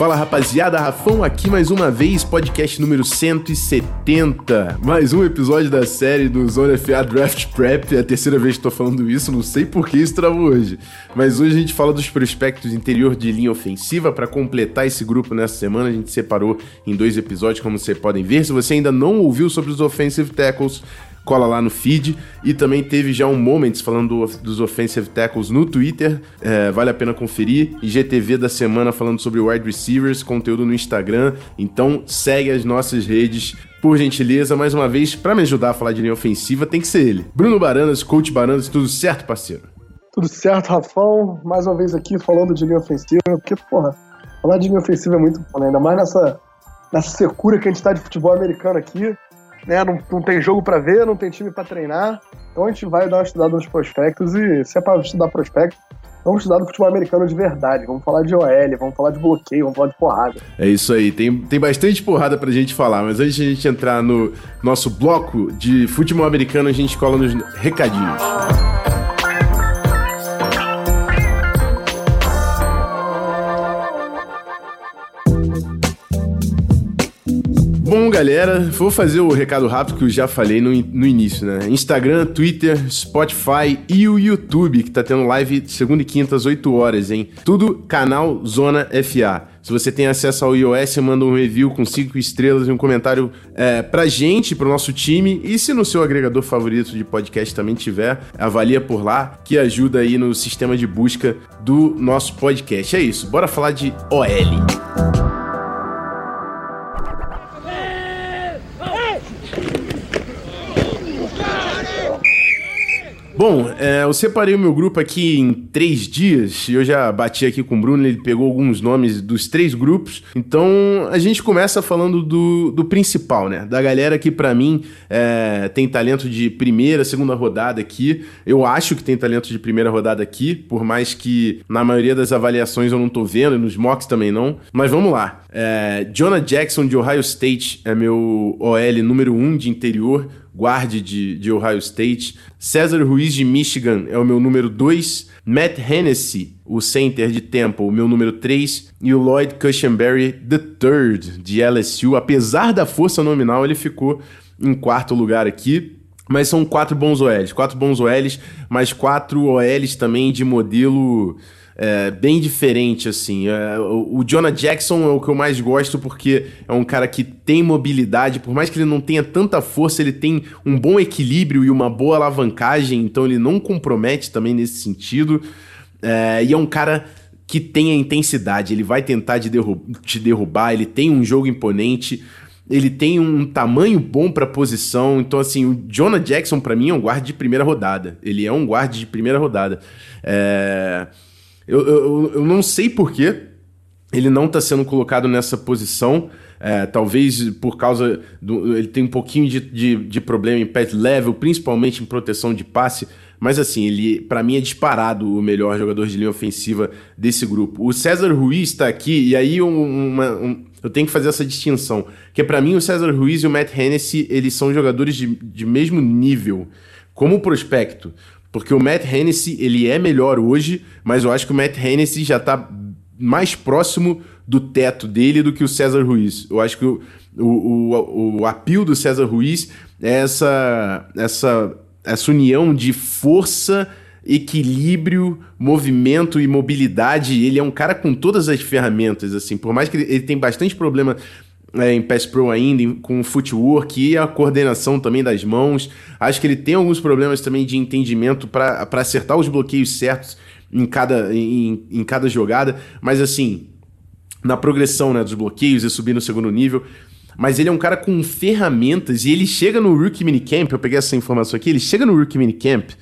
Fala rapaziada, Rafão aqui mais uma vez, podcast número 170. Mais um episódio da série do Zona FA Draft Prep. É a terceira vez que tô falando isso, não sei por que isso travou hoje. Mas hoje a gente fala dos prospectos interior de linha ofensiva. Para completar esse grupo nessa semana, a gente separou em dois episódios, como vocês podem ver. Se você ainda não ouviu sobre os offensive tackles, cola lá no feed. E também teve já um Moments falando do, dos offensive tackles no Twitter, é, vale a pena conferir. E GTV da semana falando sobre wide receivers, conteúdo no Instagram. Então segue as nossas redes. Por gentileza, mais uma vez, para me ajudar a falar de linha ofensiva, tem que ser ele. Bruno Baranas, coach Baranas, tudo certo, parceiro? Tudo certo, Rafão. Mais uma vez aqui falando de linha ofensiva, porque, porra, falar de linha ofensiva é muito bom, né? Ainda mais nessa, nessa secura que a gente tá de futebol americano aqui né? Não, não tem jogo para ver, não tem time para treinar. Então a gente vai dar uma estudada nos prospectos e se é para estudar prospecto, vamos estudar do futebol americano de verdade. Vamos falar de OL, vamos falar de bloqueio, vamos falar de porrada. É isso aí, tem, tem bastante porrada pra gente falar, mas antes de a gente entrar no nosso bloco de futebol americano, a gente cola nos recadinhos. Bom, galera, vou fazer o recado rápido que eu já falei no, no início, né? Instagram, Twitter, Spotify e o YouTube, que tá tendo live segunda e quinta às 8 horas, hein? Tudo canal Zona FA. Se você tem acesso ao iOS, manda um review com 5 estrelas e um comentário é, pra gente, pro nosso time. E se no seu agregador favorito de podcast também tiver, avalia por lá, que ajuda aí no sistema de busca do nosso podcast. É isso, bora falar de OL. Bom, é, eu separei o meu grupo aqui em três dias eu já bati aqui com o Bruno, ele pegou alguns nomes dos três grupos. Então a gente começa falando do, do principal, né? Da galera que para mim é, tem talento de primeira, segunda rodada aqui. Eu acho que tem talento de primeira rodada aqui, por mais que na maioria das avaliações eu não tô vendo, e nos mocks também não. Mas vamos lá. É, Jonah Jackson de Ohio State é meu OL número um de interior guarde de, de Ohio State. César Ruiz de Michigan é o meu número 2. Matt Hennessy, o center de Temple, o meu número 3. E o Lloyd Cushenberry III de LSU. Apesar da força nominal, ele ficou em quarto lugar aqui. Mas são quatro bons OLs. Quatro bons OLs, mas quatro OLs também de modelo é, bem diferente, assim. É, o, o Jonah Jackson é o que eu mais gosto porque é um cara que tem mobilidade, por mais que ele não tenha tanta força, ele tem um bom equilíbrio e uma boa alavancagem, então ele não compromete também nesse sentido. É, e é um cara que tem a intensidade, ele vai tentar de derru te derrubar, ele tem um jogo imponente, ele tem um tamanho bom para posição. Então, assim, o Jonah Jackson, para mim, é um guarda de primeira rodada. Ele é um guarda de primeira rodada. É. Eu, eu, eu não sei porquê ele não está sendo colocado nessa posição. É, talvez por causa do. Ele tem um pouquinho de, de, de, problema em pet level, principalmente em proteção de passe. Mas assim, ele para mim é disparado o melhor jogador de linha ofensiva desse grupo. O César Ruiz está aqui, e aí uma, um, eu tenho que fazer essa distinção. Que para mim o César Ruiz e o Matt Hennessy, eles são jogadores de, de mesmo nível como prospecto. Porque o Matt Hennessy, ele é melhor hoje, mas eu acho que o Matt Hennessy já tá mais próximo do teto dele do que o César Ruiz. Eu acho que o, o, o, o apio do César Ruiz é essa, essa, essa união de força, equilíbrio, movimento e mobilidade. Ele é um cara com todas as ferramentas, assim. Por mais que ele, ele tem bastante problema é, em Pass Pro ainda, com o footwork e a coordenação também das mãos. Acho que ele tem alguns problemas também de entendimento para acertar os bloqueios certos em cada, em, em cada jogada, mas assim, na progressão né, dos bloqueios e subir no segundo nível. Mas ele é um cara com ferramentas e ele chega no Rookie Minicamp, eu peguei essa informação aqui, ele chega no Rookie Minicamp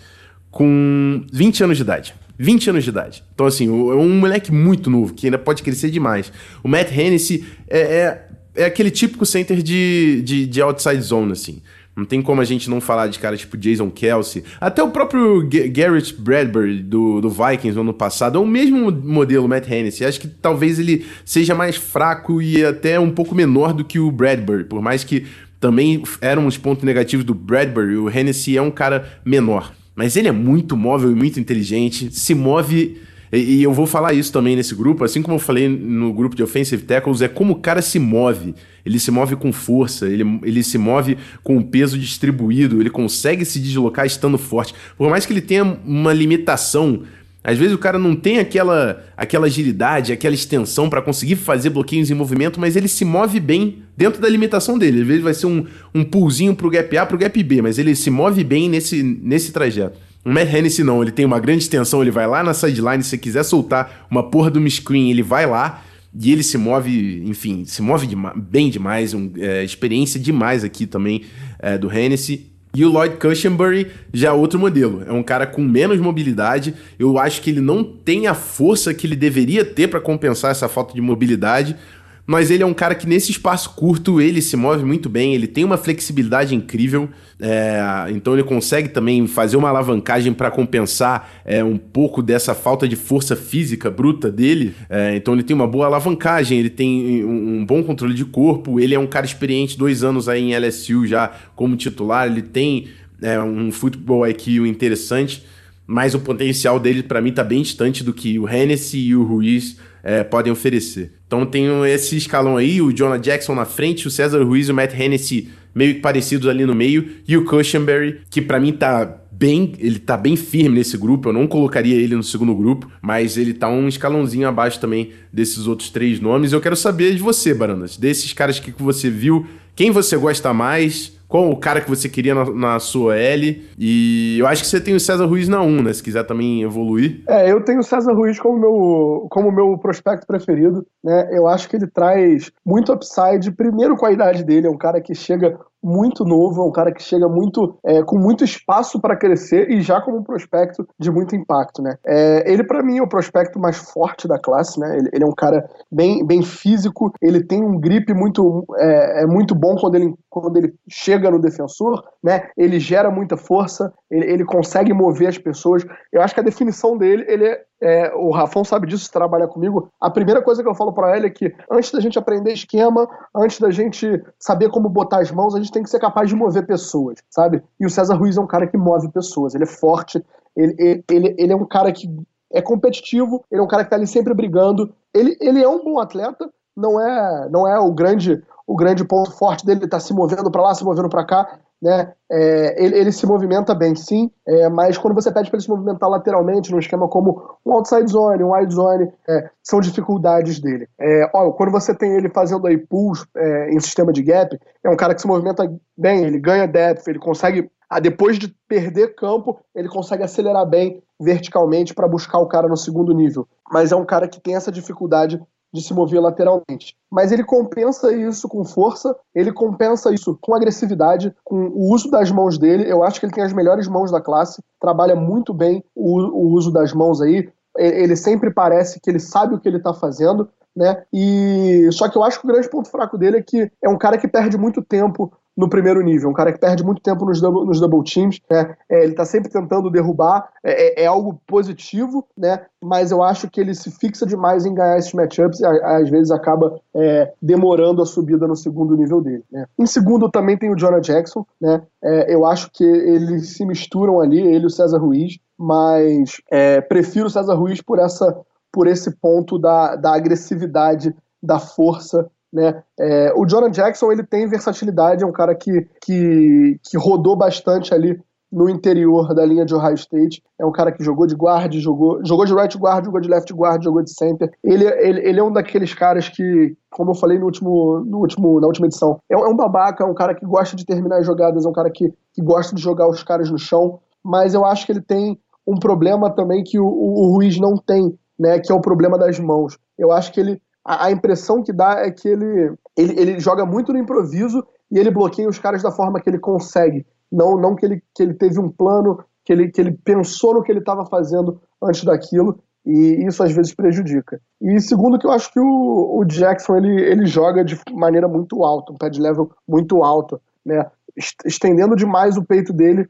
com 20 anos de idade. 20 anos de idade. Então, assim, é um moleque muito novo, que ainda pode crescer demais. O Matt Hennessy é, é, é aquele típico center de, de, de outside zone, assim. Não tem como a gente não falar de cara tipo Jason Kelsey. Até o próprio Garrett Bradbury do, do Vikings no ano passado é o mesmo modelo Matt Hennessy. Acho que talvez ele seja mais fraco e até um pouco menor do que o Bradbury, por mais que também eram os pontos negativos do Bradbury, o Hennessy é um cara menor. Mas ele é muito móvel e muito inteligente, se move e, eu vou falar isso também nesse grupo, assim como eu falei no grupo de Offensive Tackles, é como o cara se move. Ele se move com força, ele, ele se move com o peso distribuído, ele consegue se deslocar estando forte. Por mais que ele tenha uma limitação, às vezes o cara não tem aquela, aquela agilidade, aquela extensão para conseguir fazer bloqueios em movimento, mas ele se move bem dentro da limitação dele. Às vezes vai ser um, um pulzinho pro gap A, pro gap B, mas ele se move bem nesse, nesse trajeto. O Matt Hennessy não, ele tem uma grande extensão, ele vai lá na sideline, se quiser soltar uma porra do screen, ele vai lá e ele se move, enfim, se move bem demais, um, é, experiência demais aqui também é, do Hennessy. E o Lloyd Cushenberry já é outro modelo. É um cara com menos mobilidade. Eu acho que ele não tem a força que ele deveria ter para compensar essa falta de mobilidade mas ele é um cara que nesse espaço curto ele se move muito bem, ele tem uma flexibilidade incrível, é, então ele consegue também fazer uma alavancagem para compensar é, um pouco dessa falta de força física bruta dele. É, então ele tem uma boa alavancagem, ele tem um, um, bom controle de corpo, ele é um cara experiente, dois anos aí em LSU já como titular, ele tem é, um futebol IQ interessante, mas o potencial dele para mim tá bem distante do que o Hennessy e o Ruiz é, podem oferecer. Então tem esse escalão aí, o Jonah Jackson na frente, o César Ruiz e o Matt Hennessy meio que parecidos ali no meio, e o Cushenberry, que para mim tá bem, ele tá bem firme nesse grupo, eu não colocaria ele no segundo grupo, mas ele tá um escalãozinho abaixo também desses outros três nomes. Eu quero saber de você, Baranas, desses caras que você viu, quem você gosta mais, qual o cara que você queria na, na, sua L. E eu acho que você tem o César Ruiz na 1, né? Se quiser também evoluir. É, eu tenho o César Ruiz como meu, como meu prospecto preferido, né? Eu acho que ele traz muito upside, primeiro com a idade dele, é um cara que chega muito novo, é um cara que chega muito é, com muito espaço para crescer e já como um prospecto de muito impacto, né? É, ele para mim é o prospecto mais forte da classe, né? Ele, ele, é um cara bem, bem físico, ele tem um grip muito é, é, muito bom quando ele quando ele chega no defensor, né? Ele gera muita força, ele, ele consegue mover as pessoas. Eu acho que a definição dele, ele é é, o Rafão sabe disso, trabalha comigo. A primeira coisa que eu falo para ele é que antes da gente aprender esquema, antes da gente saber como botar as mãos, a gente tem que ser capaz de mover pessoas, sabe? E o César Ruiz é um cara que move pessoas, ele é forte, ele, ele, ele, ele é um cara que é competitivo, ele é um cara que tá ali sempre brigando. Ele, ele é um bom atleta, não é, não é o grande o grande ponto forte dele, ele tá se movendo para lá, se movendo para cá, né? É, ele, ele, se movimenta bem, sim, é, mas quando você pede para ele se movimentar lateralmente, num esquema como um outside zone, um wide zone, é, são dificuldades dele. É, ó, quando você tem ele fazendo aí pulls é, em sistema de gap, é um cara que se movimenta bem, ele ganha depth, ele consegue, ah, depois de perder campo, ele consegue acelerar bem verticalmente para buscar o cara no segundo nível. Mas é um cara que tem essa dificuldade de se mover lateralmente. Mas ele compensa isso com força, ele compensa isso com agressividade, com o uso das mãos dele. Eu acho que ele tem as melhores mãos da classe, trabalha muito bem o, o uso das mãos aí. Ele sempre parece que ele sabe o que ele está fazendo, né? E só que eu acho que o grande ponto fraco dele é que é um cara que perde muito tempo no primeiro nível. Um cara que perde muito tempo nos double, nos double teams, né? É, ele está sempre tentando derrubar, é, é, é, algo positivo, né? Mas eu acho que ele se fixa demais em ganhar esses matchups e às vezes acaba é, demorando a subida no segundo nível dele. Né? Em segundo também tem o Jonah Jackson, né? É, eu acho que eles se misturam ali, ele e o César Ruiz, mas é, prefiro o César Ruiz por essa por esse ponto da, da agressividade, da força né? É, o Jonah Jackson ele tem versatilidade, é um cara que, que, que rodou bastante ali no interior da linha de Ohio State. É um cara que jogou de guard, jogou, jogou de right guard, jogou de left guard, jogou de center. Ele, ele, ele é um daqueles caras que, como eu falei no último, no último, na última edição, é, é um babaca, é um cara que gosta de terminar as jogadas, é um cara que, que gosta de jogar os caras no chão, mas eu acho que ele tem um problema também que o, o, Ruiz não tem, né, que é o problema das mãos. Eu acho que ele a, a impressão que dá é que ele, ele, ele joga muito no improviso e ele bloqueia os caras da forma que ele consegue. Não, não que, ele, que ele teve um plano, que ele, que ele pensou no que ele estava fazendo antes daquilo, e isso às vezes prejudica. E segundo que eu acho que o, o Jackson ele, ele joga de maneira muito alta, um pad level muito alto. Né? estendendo demais o peito dele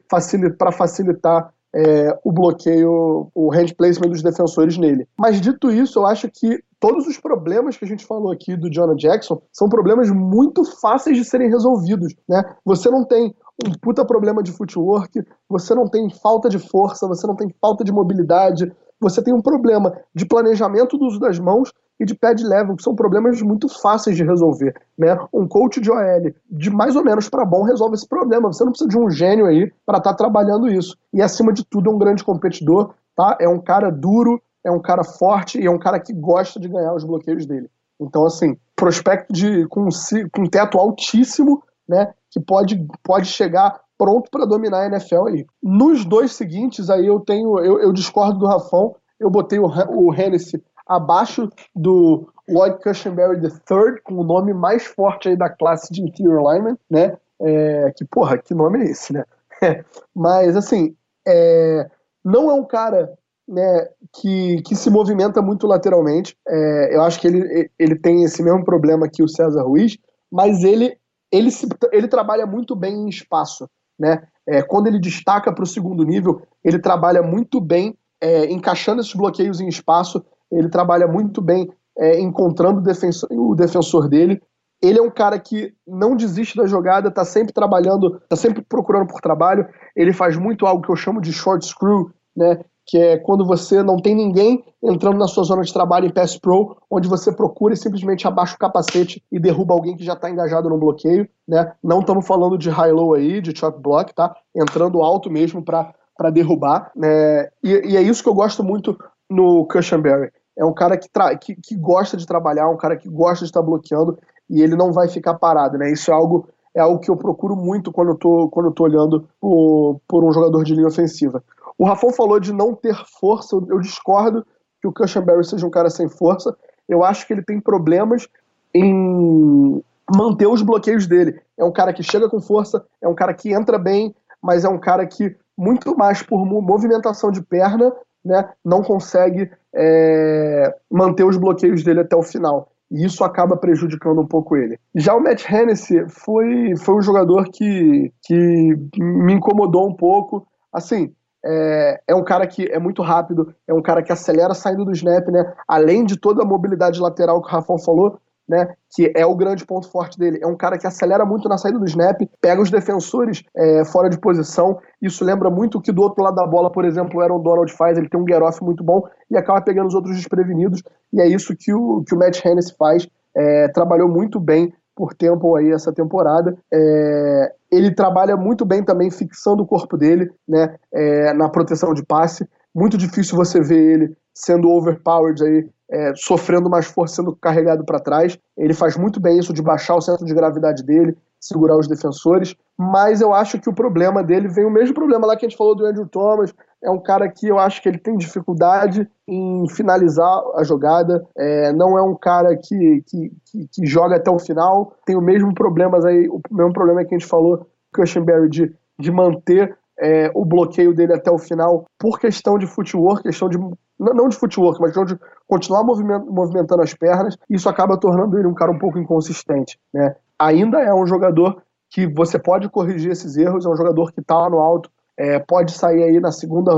para facilitar é, o bloqueio, o hand placement dos defensores nele. Mas dito isso, eu acho que todos os problemas que a gente falou aqui do Jonah Jackson são problemas muito fáceis de serem resolvidos, né? Você não tem um puta problema de footwork, você não tem falta de força, você não tem falta de mobilidade, você tem um problema de planejamento do uso das mãos e de pad level, que são problemas muito fáceis de resolver. Né? Um coach de OL de mais ou menos para bom resolve esse problema. Você não precisa de um gênio aí para estar tá trabalhando isso. E acima de tudo, é um grande competidor, tá? É um cara duro, é um cara forte e é um cara que gosta de ganhar os bloqueios dele. Então, assim, prospecto de com, com teto altíssimo, né? Que pode, pode chegar pronto para dominar a NFL aí. Nos dois seguintes, aí eu tenho, eu, eu discordo do Rafão. Eu botei o, o Hennessy abaixo do Lloyd Cushenberry III, com o nome mais forte aí da classe de interior lineman, né? É, que, porra, que nome é esse, né? Mas, assim, é, não é um cara né, que, que se movimenta muito lateralmente. É, eu acho que ele, ele tem esse mesmo problema que o César Ruiz, mas ele, ele, se, ele trabalha muito bem em espaço. Né? É, quando ele destaca para o segundo nível, ele trabalha muito bem é, encaixando esses bloqueios em espaço ele trabalha muito bem é, encontrando o defensor, o defensor dele. Ele é um cara que não desiste da jogada, tá sempre trabalhando, tá sempre procurando por trabalho. Ele faz muito algo que eu chamo de short screw, né? Que é quando você não tem ninguém entrando na sua zona de trabalho em pass pro, onde você procura e simplesmente abaixa o capacete e derruba alguém que já está engajado no bloqueio, né? Não estamos falando de high-low aí, de chop block, tá? Entrando alto mesmo para derrubar, né? E, e, é isso que eu gosto muito no Cushenberry é um cara que, que, que, gosta de trabalhar, um cara que gosta de estar bloqueando e ele não vai ficar parado, né? Isso é algo, é algo que eu procuro muito quando eu tô, quando eu tô olhando por, por um jogador de linha ofensiva. O Rafão falou de não ter força, eu discordo que o Cushenberry seja um cara sem força. Eu acho que ele tem problemas em manter os bloqueios dele. É um cara que chega com força, é um cara que entra bem, mas é um cara que, muito mais por movimentação de perna, né, não consegue é, manter os bloqueios dele até o final. E isso acaba prejudicando um pouco ele. Já o Matt Hennessy foi, foi um jogador que, que me incomodou um pouco. Assim, é, é, um cara que é muito rápido, é um cara que acelera saindo do snap, né? Além de toda a mobilidade lateral que o Rafão falou, né, que é o grande ponto forte dele. É um cara que acelera muito na saída do snap, pega os defensores é, fora de posição. Isso lembra muito o que do outro lado da bola, por exemplo, o Aaron Donald faz. Ele tem um get-off muito bom e acaba pegando os outros desprevenidos. E é isso que o, que o Matt Hennessy faz. É, trabalhou muito bem por tempo aí essa temporada. É, ele trabalha muito bem também fixando o corpo dele né, é, na proteção de passe. Muito difícil você ver ele sendo overpowered aí é, sofrendo mais força, sendo carregado para trás. Ele faz muito bem isso de baixar o centro de gravidade dele, segurar os defensores. Mas eu acho que o problema dele vem o mesmo problema lá que a gente falou do Andrew Thomas. É um cara que eu acho que ele tem dificuldade em finalizar a jogada. É, não é um cara que, que, que, que, joga até o final. Tem o mesmo problemas aí, o mesmo problema que a gente falou, Cushenberry, de, de manter é, o bloqueio dele até o final por questão de footwork, questão de não de footwork, mas de continuar movimentando as pernas, isso acaba tornando ele um cara um pouco inconsistente. Né? Ainda é um jogador que você pode corrigir esses erros, é um jogador que está no alto, é, pode sair aí na segunda,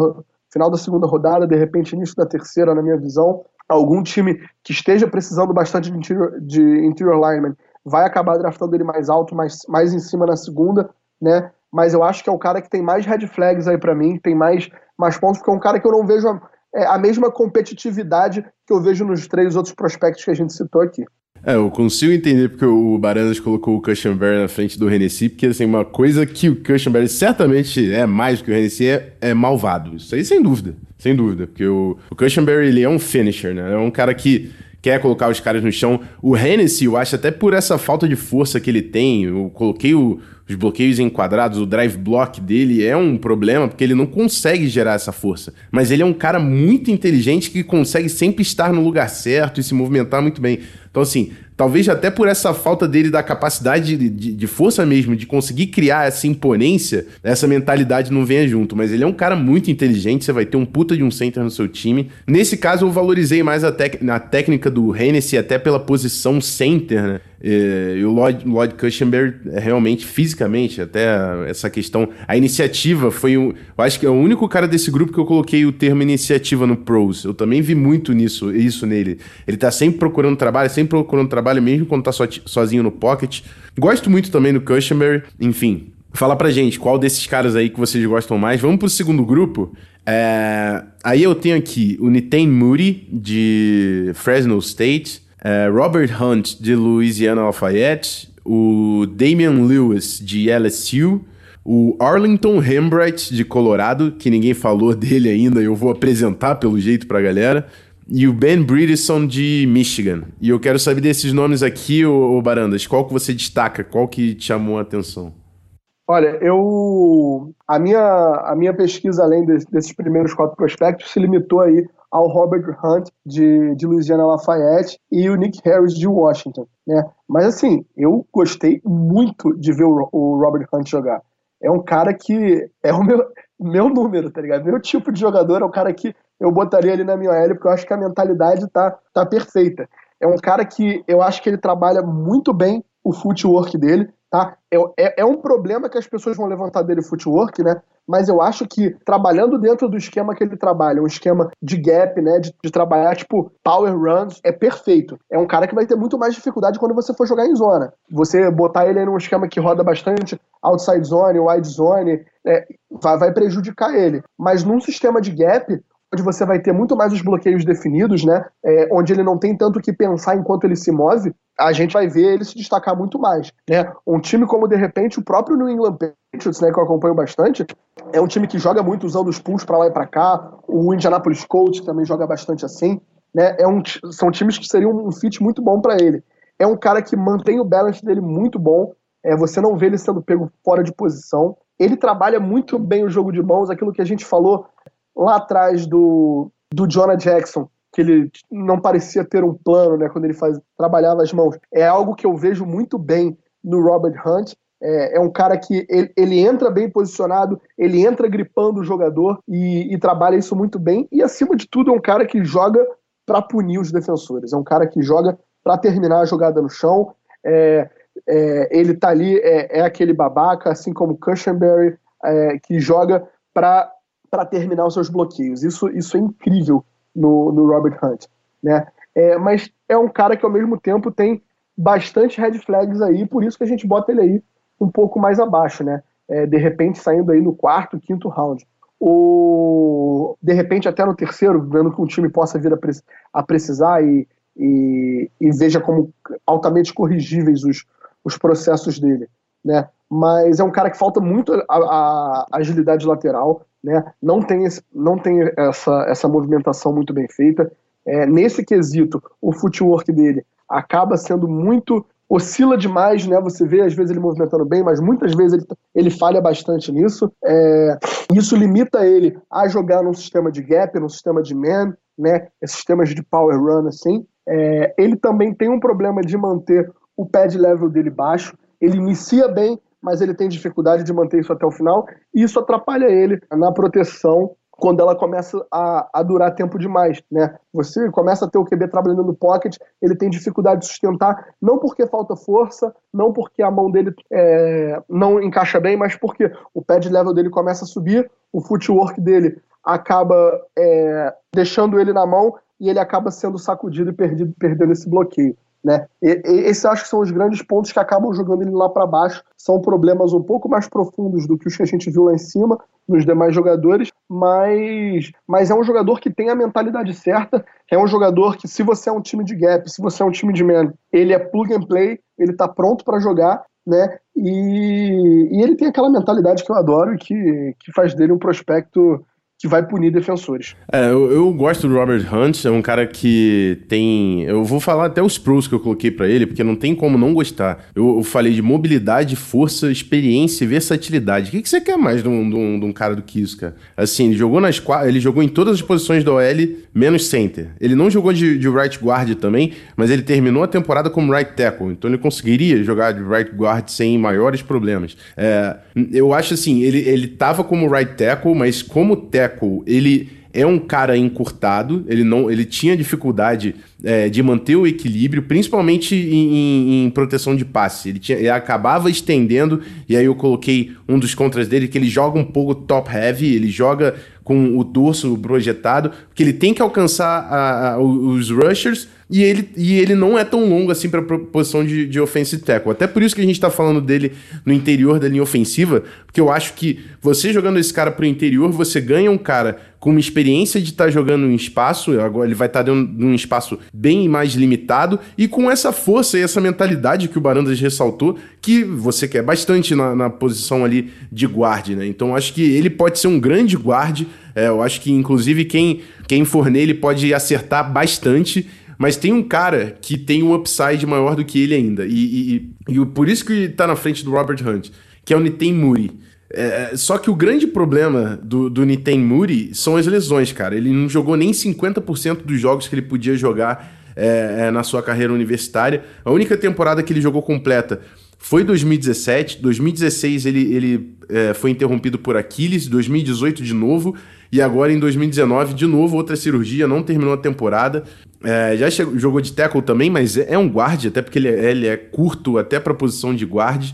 final da segunda rodada, de repente início da terceira, na minha visão. Algum time que esteja precisando bastante de interior, de interior lineman vai acabar draftando ele mais alto, mais, mais em cima na segunda, né? Mas eu acho que é o cara que tem mais red flags aí para mim, tem mais, mais pontos, porque é um cara que eu não vejo é, a mesma competitividade que eu vejo nos três outros prospectos que a gente citou aqui. É, eu consigo entender porque o Baranas colocou o Cushenberry na frente do Hennessy, porque assim, uma coisa que o Cushenberry certamente é mais do que o Hennessy é, é malvado. Isso aí sem dúvida, sem dúvida, porque o, o Cushenberry ele é um finisher, né? É um cara que quer colocar os caras no chão. O Hennessy, eu acho até por essa falta de força que ele tem, eu coloquei o, os bloqueios enquadrados, o drive block dele é um problema porque ele não consegue gerar essa força. Mas ele é um cara muito inteligente que consegue sempre estar no lugar certo e se movimentar muito bem. Então, assim, talvez até por essa falta dele da capacidade de, de, de, força mesmo, de conseguir criar essa imponência, essa mentalidade não venha junto. Mas ele é um cara muito inteligente, você vai ter um puta de um center no seu time. Nesse caso, eu valorizei mais a, tec a técnica do Hennessy, até pela posição center, né? E, e o Lloyd, Lloyd Cushenberry, é realmente, fisicamente, até essa questão. A iniciativa foi um. Eu acho que é o único cara desse grupo que eu coloquei o termo iniciativa no Pros. Eu também vi muito nisso, isso nele. Ele tá sempre procurando trabalho, sempre procurando trabalho, mesmo quando tá so, sozinho no pocket. Gosto muito também do Cushenberry. Enfim, fala pra gente qual desses caras aí que vocês gostam mais. Vamos pro segundo grupo. É, aí eu tenho aqui o Nitain Moody, de Fresno State, é, Robert Hunt, de Louisiana Lafayette, o Damian Lewis, de LSU, o Arlington Hembright, de Colorado, que ninguém falou dele ainda, eu vou apresentar pelo jeito pra galera, e o Ben Bridison, de Michigan. E eu quero saber desses nomes aqui, ô, ô Barandas, qual que você destaca, qual que te chamou a atenção? Olha, eu a minha, a minha pesquisa, além de, desses primeiros quatro prospectos, se limitou aí ao Robert Hunt de, de Louisiana Lafayette e o Nick Harris de Washington, né? Mas assim, eu gostei muito de ver o, o Robert Hunt jogar. É um cara que é o meu, meu número, tá ligado? Meu tipo de jogador é o cara que eu botaria ali na minha L, porque eu acho que a mentalidade tá, tá perfeita. É um cara que eu acho que ele trabalha muito bem o footwork dele, tá? É, é, é, um problema que as pessoas vão levantar dele footwork, né? Mas eu acho que trabalhando dentro do esquema que ele trabalha, um esquema de gap, né? De, de, trabalhar, tipo, power runs, é perfeito. É um cara que vai ter muito mais dificuldade quando você for jogar em zona. Você botar ele num esquema que roda bastante outside zone, wide zone, é, vai, vai prejudicar ele. Mas num sistema de gap, onde você vai ter muito mais os bloqueios definidos, né? É, onde ele não tem tanto que pensar enquanto ele se move, a gente vai ver ele se destacar muito mais, né? Um time como de repente o próprio New England Patriots, né, que eu acompanho bastante, é um time que joga muito usando os pulls para lá e para cá. O Indianapolis Colts também joga bastante assim, né? É um, são times que seriam um fit muito bom para ele. É um cara que mantém o balance dele muito bom. É, você não vê ele sendo pego fora de posição. Ele trabalha muito bem o jogo de mãos, aquilo que a gente falou lá atrás do, do Jonah Jackson, que ele não parecia ter um plano, né, quando ele faz, trabalhava as mãos. É algo que eu vejo muito bem no Robert Hunt. É, é um cara que ele, ele, entra bem posicionado, ele entra gripando o jogador e, e trabalha isso muito bem. E acima de tudo, é um cara que joga para punir os defensores. É um cara que joga para terminar a jogada no chão. É, é, ele tá ali, é, é, aquele babaca, assim como Cushenberry, é, que joga para para terminar os seus bloqueios. Isso, isso é incrível no, no Robert Hunt. Né? É, mas é um cara que ao mesmo tempo tem bastante red flags aí, por isso que a gente bota ele aí um pouco mais abaixo, né? É, de repente saindo aí no quarto, quinto round. Ou de repente até no terceiro, vendo que um time possa vir a, pre a precisar e, e, e, veja como altamente corrigíveis os, os processos dele. Né? Mas é um cara que falta muito a, a agilidade lateral, né? Não tem, esse, não tem essa, essa movimentação muito bem feita. É, nesse quesito, o footwork dele acaba sendo muito oscila demais, né? Você vê às vezes ele movimentando bem, mas muitas vezes ele, ele falha bastante nisso. É, isso limita ele a jogar num sistema de gap, num sistema de man, né? Sistemas de power run assim. É, ele também tem um problema de manter o pad level dele baixo. Ele inicia bem, mas ele tem dificuldade de manter isso até o final, e isso atrapalha ele na proteção quando ela começa a, a, durar tempo demais, né? Você começa a ter o QB trabalhando no pocket, ele tem dificuldade de sustentar, não porque falta força, não porque a mão dele é, não encaixa bem, mas porque o pad level dele começa a subir, o footwork dele acaba é, deixando ele na mão e ele acaba sendo sacudido e perdido, perdendo esse bloqueio. Né? E, e, esses acho que são os grandes pontos que acabam jogando ele lá para baixo. São problemas um pouco mais profundos do que os que a gente viu lá em cima, nos demais jogadores, mas, mas é um jogador que tem a mentalidade certa. É um jogador que, se você é um time de gap, se você é um time de man, ele é plug and play, ele está pronto para jogar. Né? E, e ele tem aquela mentalidade que eu adoro e que, que faz dele um prospecto que vai punir defensores. É, eu, eu, gosto do Robert Hunt, é um cara que tem. Eu vou falar até os pros que eu coloquei para ele, porque não tem como não gostar. Eu, eu, falei de mobilidade, força, experiência e versatilidade. O que, que você quer mais de um, de, um, de um, cara do que isso, cara? Assim, ele jogou nas ele jogou em todas as posições do OL, menos center. Ele não jogou de, de right guard também, mas ele terminou a temporada como right tackle, então ele conseguiria jogar de right guard sem maiores problemas. É, eu acho assim, ele, ele tava como right tackle, mas como tackle tackle, ele é um cara encurtado, ele não, ele tinha dificuldade é, de manter o equilíbrio, principalmente em, em, em proteção de passe. Ele, tinha, ele acabava estendendo, e aí eu coloquei um dos contras dele, que ele joga um pouco top heavy, ele joga com o dorso projetado, porque ele tem que alcançar a, a, os rushers e ele, e ele não é tão longo assim para posição de, de offensive tackle. Até por isso que a gente está falando dele no interior da linha ofensiva, porque eu acho que você jogando esse cara para o interior, você ganha um cara com uma experiência de estar tá jogando em espaço, agora ele vai estar tá dentro de um espaço bem mais limitado, e com essa força e essa mentalidade que o Barandas ressaltou, que você quer bastante na, na posição ali de guarde, né? Então acho que ele pode ser um grande guarde. É, eu acho que, inclusive, quem, quem for nele pode acertar bastante. Mas tem um cara que tem um upside maior do que ele ainda. E, e, e por isso que tá na frente do Robert Hunt, que é o Nitem Muri. É, só que o grande problema do, do Nitem Muri são as lesões, cara. Ele não jogou nem 50% dos jogos que ele podia jogar é, é, na sua carreira universitária. A única temporada que ele jogou completa foi 2017. 2016 ele, ele é, foi interrompido por Aquiles. 2018 de novo. E agora em 2019, de novo, outra cirurgia, não terminou a temporada. É, já chegou, jogou de tackle também, mas é, é um guard, até porque ele é, ele é curto até para a posição de guard.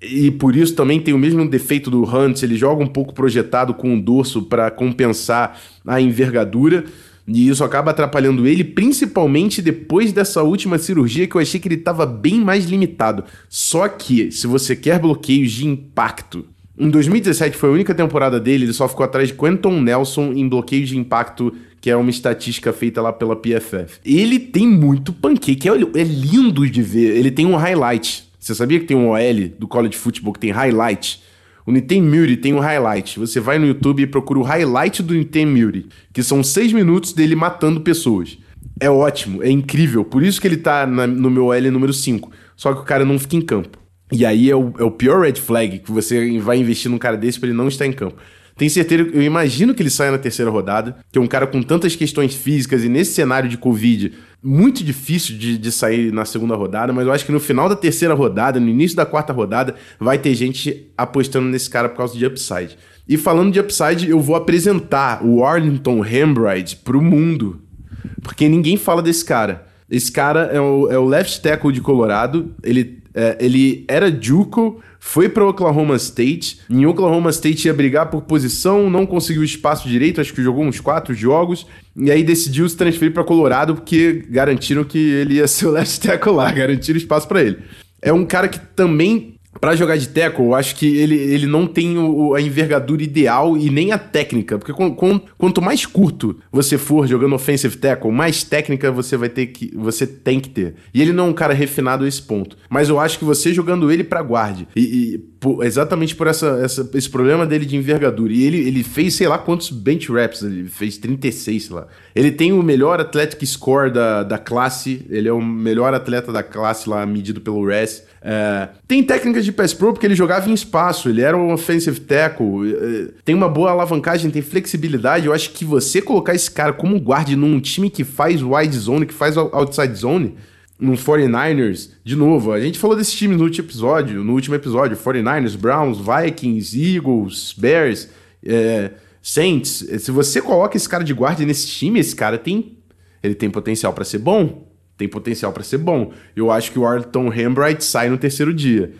E por isso também tem o mesmo defeito do Hunt, ele joga um pouco projetado com o dorso para compensar a envergadura. E isso acaba atrapalhando ele, principalmente depois dessa última cirurgia que eu achei que ele estava bem mais limitado. Só que, se você quer bloqueios de impacto, em 2017 foi a única temporada dele, ele só ficou atrás de Quentin Nelson em bloqueios de impacto que é uma estatística feita lá pela PFF. Ele tem muito pancake, é, é lindo de ver. Ele tem um highlight. Você sabia que tem um OL do college football que tem highlight? O Nitem Muri tem um highlight. Você vai no YouTube e procura o highlight do Nitem Muri, que são seis minutos dele matando pessoas. É ótimo, é incrível. Por isso que ele tá na, no meu OL número 5. Só que o cara não fica em campo. E aí é o, é o pior red flag que você vai investir num cara desse para ele não estar em campo. Tenho certeza, eu imagino que ele saia na terceira rodada, que é um cara com tantas questões físicas e nesse cenário de Covid, muito difícil de, de sair na segunda rodada, mas eu acho que no final da terceira rodada, no início da quarta rodada, vai ter gente apostando nesse cara por causa de upside. E falando de upside, eu vou apresentar o Arlington Hambride pro mundo, porque ninguém fala desse cara. Esse cara é o, é o left tackle de Colorado, ele, é, ele era Juco, foi para Oklahoma State. Em Oklahoma State ia brigar por posição, não conseguiu espaço direito, acho que jogou uns quatro jogos. E aí decidiu se transferir para Colorado porque garantiram que ele ia ser o left tackle lá, garantiram espaço para ele. É um cara que também para jogar de tackle, eu acho que ele, ele não tem o, a envergadura ideal e nem a técnica. Porque com, com, quanto mais curto você for jogando offensive tackle, mais técnica você vai ter que. Você tem que ter. E ele não é um cara refinado a esse ponto. Mas eu acho que você jogando ele para guarde, e, e por, exatamente por essa, essa, esse problema dele de envergadura. E ele, ele fez, sei lá, quantos bench reps, ele fez 36, sei lá. Ele tem o melhor athletic score da, da classe, ele é o melhor atleta da classe lá, medido pelo RES. É, tem técnicas de pass pro porque ele jogava em espaço, ele era um offensive tackle, é, tem uma boa alavancagem, tem flexibilidade. Eu acho que você colocar esse cara como guarde num time que faz wide zone, que faz outside zone, num 49ers, de novo, a gente falou desses times no último episódio, no último episódio, 49ers, Browns, Vikings, Eagles, Bears, é, Saints. Se você coloca esse cara de guarda nesse time, esse cara tem ele tem potencial para ser bom tem potencial para ser bom. Eu acho que o Arlton Hambright sai no terceiro dia.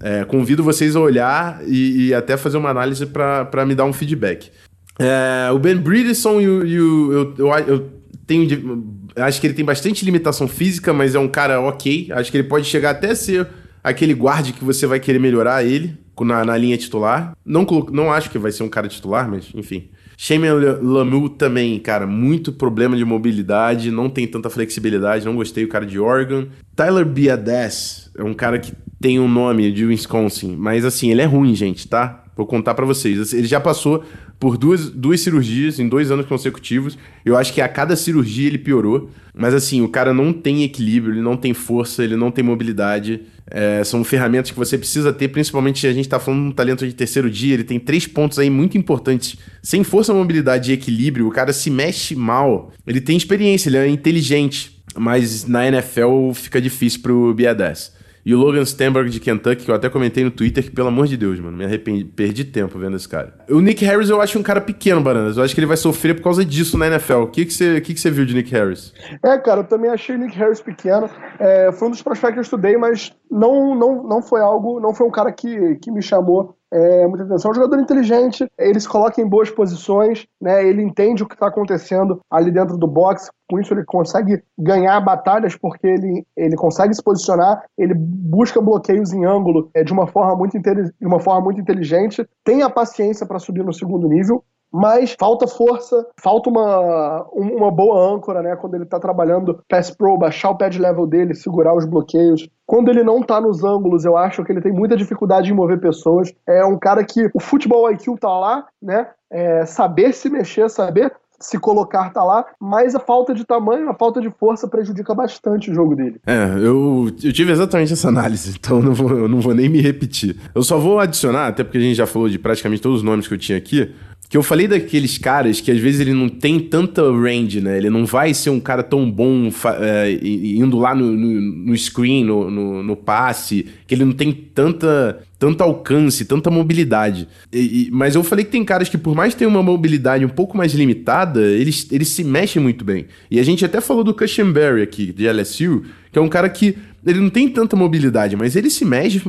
É, convido vocês a olhar e, e até fazer uma análise para me dar um feedback. É, o Ben Bridson e o, e o eu, eu, eu, tenho. Acho que ele tem bastante limitação física, mas é um cara ok. Acho que ele pode chegar até a ser aquele guarde que você vai querer melhorar ele na, na linha titular. Não, não acho que vai ser um cara titular, mas enfim. Shane Lamu também, cara, muito problema de mobilidade, não tem tanta flexibilidade, não gostei o cara de Oregon. Tyler Biades é um cara que tem um nome de Wisconsin, mas assim, ele é ruim, gente, tá? Vou contar para vocês. Ele já passou por duas, duas cirurgias em dois anos consecutivos. Eu acho que a cada cirurgia ele piorou. Mas assim, o cara não tem equilíbrio, ele não tem força, ele não tem mobilidade. É, são ferramentas que você precisa ter, principalmente a gente está falando de um talento de terceiro dia. Ele tem três pontos aí muito importantes. Sem força, mobilidade e equilíbrio, o cara se mexe mal. Ele tem experiência, ele é inteligente. Mas na NFL fica difícil pro Biades. E o Logan Stenberg de Kentucky, que eu até comentei no Twitter, que pelo amor de Deus, mano, me arrependi, perdi tempo vendo esse cara. O Nick Harris eu acho um cara pequeno, Bananas. Eu acho que ele vai sofrer por causa disso na NFL. O que, que, você, que, que você viu de Nick Harris? É, cara, eu também achei o Nick Harris pequeno. É, foi um dos prospectos que eu estudei, mas não, não, não foi algo, não foi um cara que, que me chamou é, muita atenção. É um jogador inteligente, ele se coloca em boas posições, né? Ele entende o que está acontecendo ali dentro do box. Com isso ele consegue ganhar batalhas porque ele, ele consegue se posicionar, ele busca bloqueios em ângulo é, de uma forma muito de uma forma muito inteligente, tem a paciência para subir no segundo nível mas falta força, falta uma, uma boa âncora, né? Quando ele tá trabalhando pass pro, baixar o pad level dele, segurar os bloqueios. Quando ele não tá nos ângulos, eu acho que ele tem muita dificuldade em mover pessoas. É um cara que o futebol IQ tá lá, né? É, saber se mexer, saber se colocar tá lá, mas a falta de tamanho, a falta de força prejudica bastante o jogo dele. É, eu, eu tive exatamente essa análise, então não vou, eu não vou nem me repetir. Eu só vou adicionar, até porque a gente já falou de praticamente todos os nomes que eu tinha aqui, que eu falei daqueles caras que às vezes ele não tem tanta range, né? Ele não vai ser um cara tão bom é, indo lá no, no, no screen, no, no, no, passe, que ele não tem tanta, tanto alcance, tanta mobilidade. E, e, mas eu falei que tem caras que, por mais que tenham uma mobilidade um pouco mais limitada, eles, eles se mexem muito bem. E a gente até falou do Cushenberry aqui, de LSU, que é um cara que ele não tem tanta mobilidade, mas ele se mexe,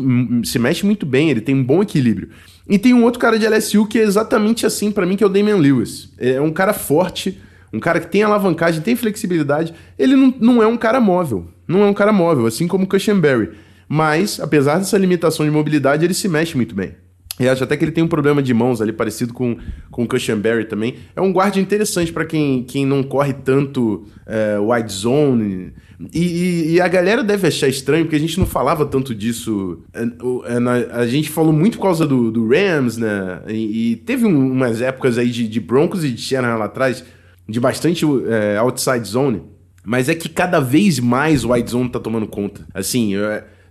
se mexe muito bem, ele tem um bom equilíbrio. E tem um outro cara de LSU que é exatamente assim para mim, que é o Damian Lewis. É um cara forte, um cara que tem alavancagem, tem flexibilidade. Ele não, não é um cara móvel. Não é um cara móvel, assim como o Cushenberry. Mas, apesar dessa limitação de mobilidade, ele se mexe muito bem. E acho até que ele tem um problema de mãos ali, parecido com, com o Cushenberry também. É um guarda interessante para quem, quem não corre tanto é, wide zone. E, e, e, a galera deve achar estranho, porque a gente não falava tanto disso. É, é, a gente falou muito por causa do, do Rams, né? E, e teve um, umas épocas aí de, de Broncos e de Shanahan lá atrás, de bastante é, outside zone. Mas é que cada vez mais o wide zone tá tomando conta. Assim,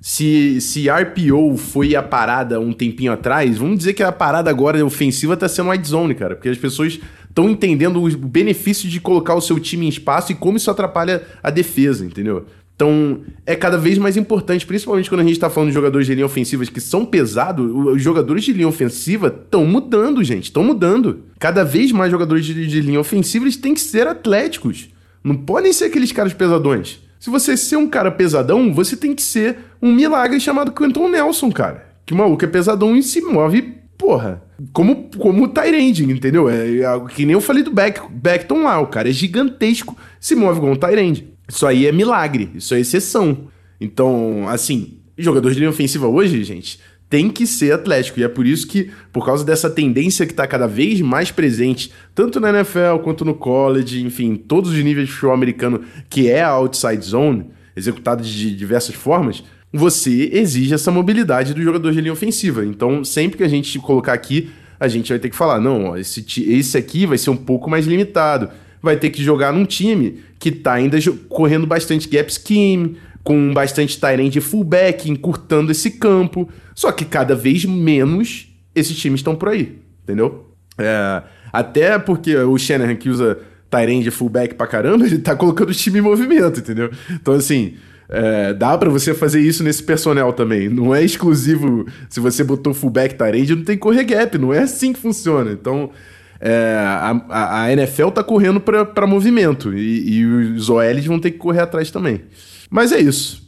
se, se RPO foi a parada um tempinho atrás, vamos dizer que a parada agora ofensiva tá sendo wide zone, cara. Porque as pessoas estão entendendo o benefício de colocar o seu time em espaço e como isso atrapalha a defesa, entendeu? Então, é cada vez mais importante, principalmente quando a gente está falando de jogadores de linha ofensiva que são pesados, os jogadores de linha ofensiva estão mudando, gente, estão mudando. Cada vez mais jogadores de, de linha ofensiva eles têm que ser atléticos. Não podem ser aqueles caras pesadões. Se você ser um cara pesadão, você tem que ser um milagre chamado Quentin Nelson, cara. Que o maluco é pesadão e se move porra, como, como o Tyrande, entendeu? É, é que nem eu falei do Beck, Beckton lá, o cara é gigantesco, se move como um Tyrande. Isso aí é milagre, isso é exceção. Então, assim, jogadores de linha ofensiva hoje, gente, tem que ser atlético. E é por isso que, por causa dessa tendência que está cada vez mais presente, tanto na NFL quanto no college, enfim, todos os níveis de futebol americano, que é a outside zone, executado de diversas formas, você exige essa mobilidade do jogador de linha ofensiva. Então, sempre que a gente colocar aqui, a gente vai ter que falar: não, esse, esse aqui vai ser um pouco mais limitado. Vai ter que jogar num time que está ainda correndo bastante gap scheme, com bastante Tyrant de fullback, encurtando esse campo. Só que cada vez menos esses times estão por aí, entendeu? É, até porque o Shanahan que usa Tyrant de fullback pra caramba, ele tá colocando o time em movimento, entendeu? Então, assim, é, dá para você fazer isso nesse personnel também. Não é exclusivo se você botou fullback Tyrande, não tem correr gap. Não é assim que funciona. Então, é, a, a, NFL tá correndo para movimento e, e os OLs vão ter que correr atrás também. Mas é isso.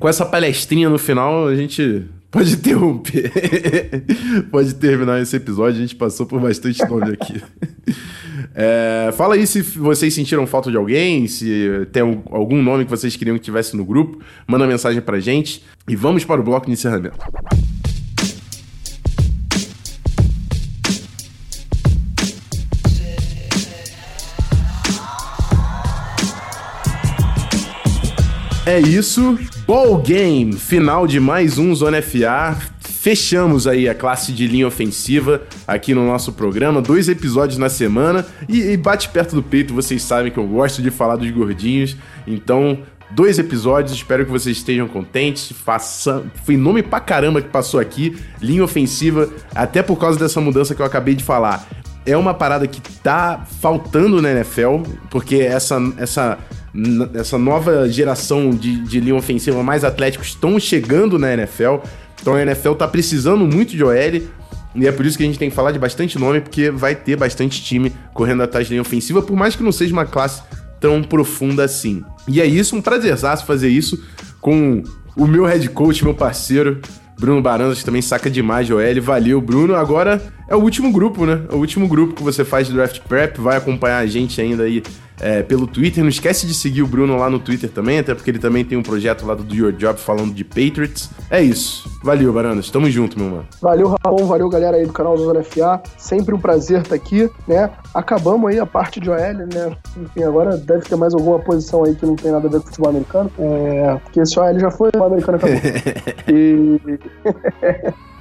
Com essa palestrinha no final, a gente pode interromper. pode terminar esse episódio. A gente passou por bastante nome aqui. É, fala aí se vocês sentiram falta de alguém, se tem algum nome que vocês queriam que tivesse no grupo. Manda mensagem pra gente e vamos para o bloco de encerramento. É isso, Ball Game, final de mais um Zona FA fechamos aí a classe de linha ofensiva aqui no nosso programa, dois episódios na semana. E, e, bate perto do peito, vocês sabem que eu gosto de falar dos gordinhos, então dois episódios, espero que vocês estejam contentes, faça... foi nome pra caramba que passou aqui, linha ofensiva, até por causa dessa mudança que eu acabei de falar. É uma parada que tá faltando na NFL, porque essa, essa essa nova geração de, de linha ofensiva mais atléticos estão chegando na NFL. Então a NFL tá precisando muito de OL. E é por isso que a gente tem que falar de bastante nome, porque vai ter bastante time correndo atrás de linha ofensiva, por mais que não seja uma classe tão profunda assim. E é isso, um prazerzaço fazer isso com o meu head coach, meu parceiro, Bruno Barandas, que também saca demais de OL. Valeu, Bruno. Agora é o último grupo, né? É o último grupo que você faz de draft prep. Vai acompanhar a gente ainda aí é, pelo Twitter. Não esquece de seguir o Bruno lá no Twitter também, até porque ele também tem um projeto lá do Do Your Job falando de Patriots. É isso. Valeu, Barandas. Tamo junto, meu mano. Valeu, Ramon. Valeu, galera aí do canal Zona FA. Sempre um prazer estar aqui, né? Acabamos aí a parte de OL, né? Enfim, agora deve ter mais alguma posição aí que não tem nada a ver com futebol americano. É, porque esse OL já foi, o americano acabou. e...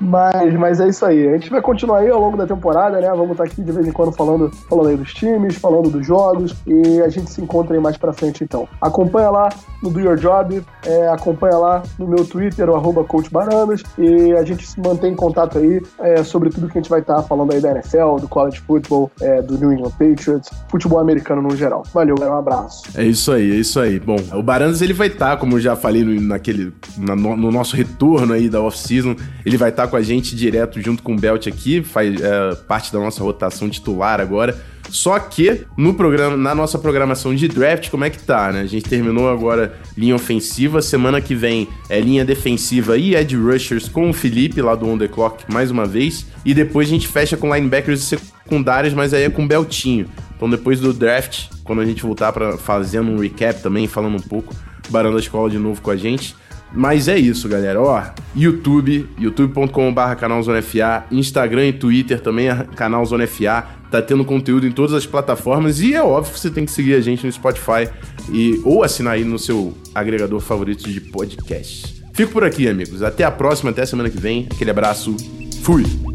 mas, mas é isso aí. A gente vai continuar aí ao longo da temporada, né? Vamos estar aqui de vez em quando falando, falando aí dos times, falando dos jogos e a gente se encontra aí mais pra frente então. Acompanha lá no Do Your Job, é, acompanha lá no meu Twitter, o arroba CoachBananas e a gente se mantém em contato aí é, sobre tudo que a gente vai estar falando aí da NFL, do college football, é, do New England Patriots, futebol americano no geral. Valeu, galera, um abraço. É isso aí, é isso aí. Bom, o Baranas ele vai estar, como eu já falei no, naquele, na, no nosso retorno aí da off-season, ele vai estar com a gente direto junto com o Belt aqui, faz é, parte da nossa rotação titular agora. Só que no programa, na nossa programação de draft, como é que tá, né? A gente terminou agora linha ofensiva, semana que vem é linha defensiva e edge rushers com o Felipe lá do On The Clock mais uma vez, e depois a gente fecha com linebackers secundárias, mas aí é com Beltinho. Então depois do draft, quando a gente voltar para fazendo um recap também, falando um pouco, Barão da Escola de novo com a gente, mas é isso, galera. Ó, YouTube, youtube.com.br canal Zona FA, Instagram e Twitter também, canal Zona FA. Tá tendo conteúdo em todas as plataformas e é óbvio que você tem que seguir a gente no Spotify e ou assinar aí no seu agregador favorito de podcast. Fico por aqui, amigos. Até a próxima, até a semana que vem. Aquele abraço. Fui!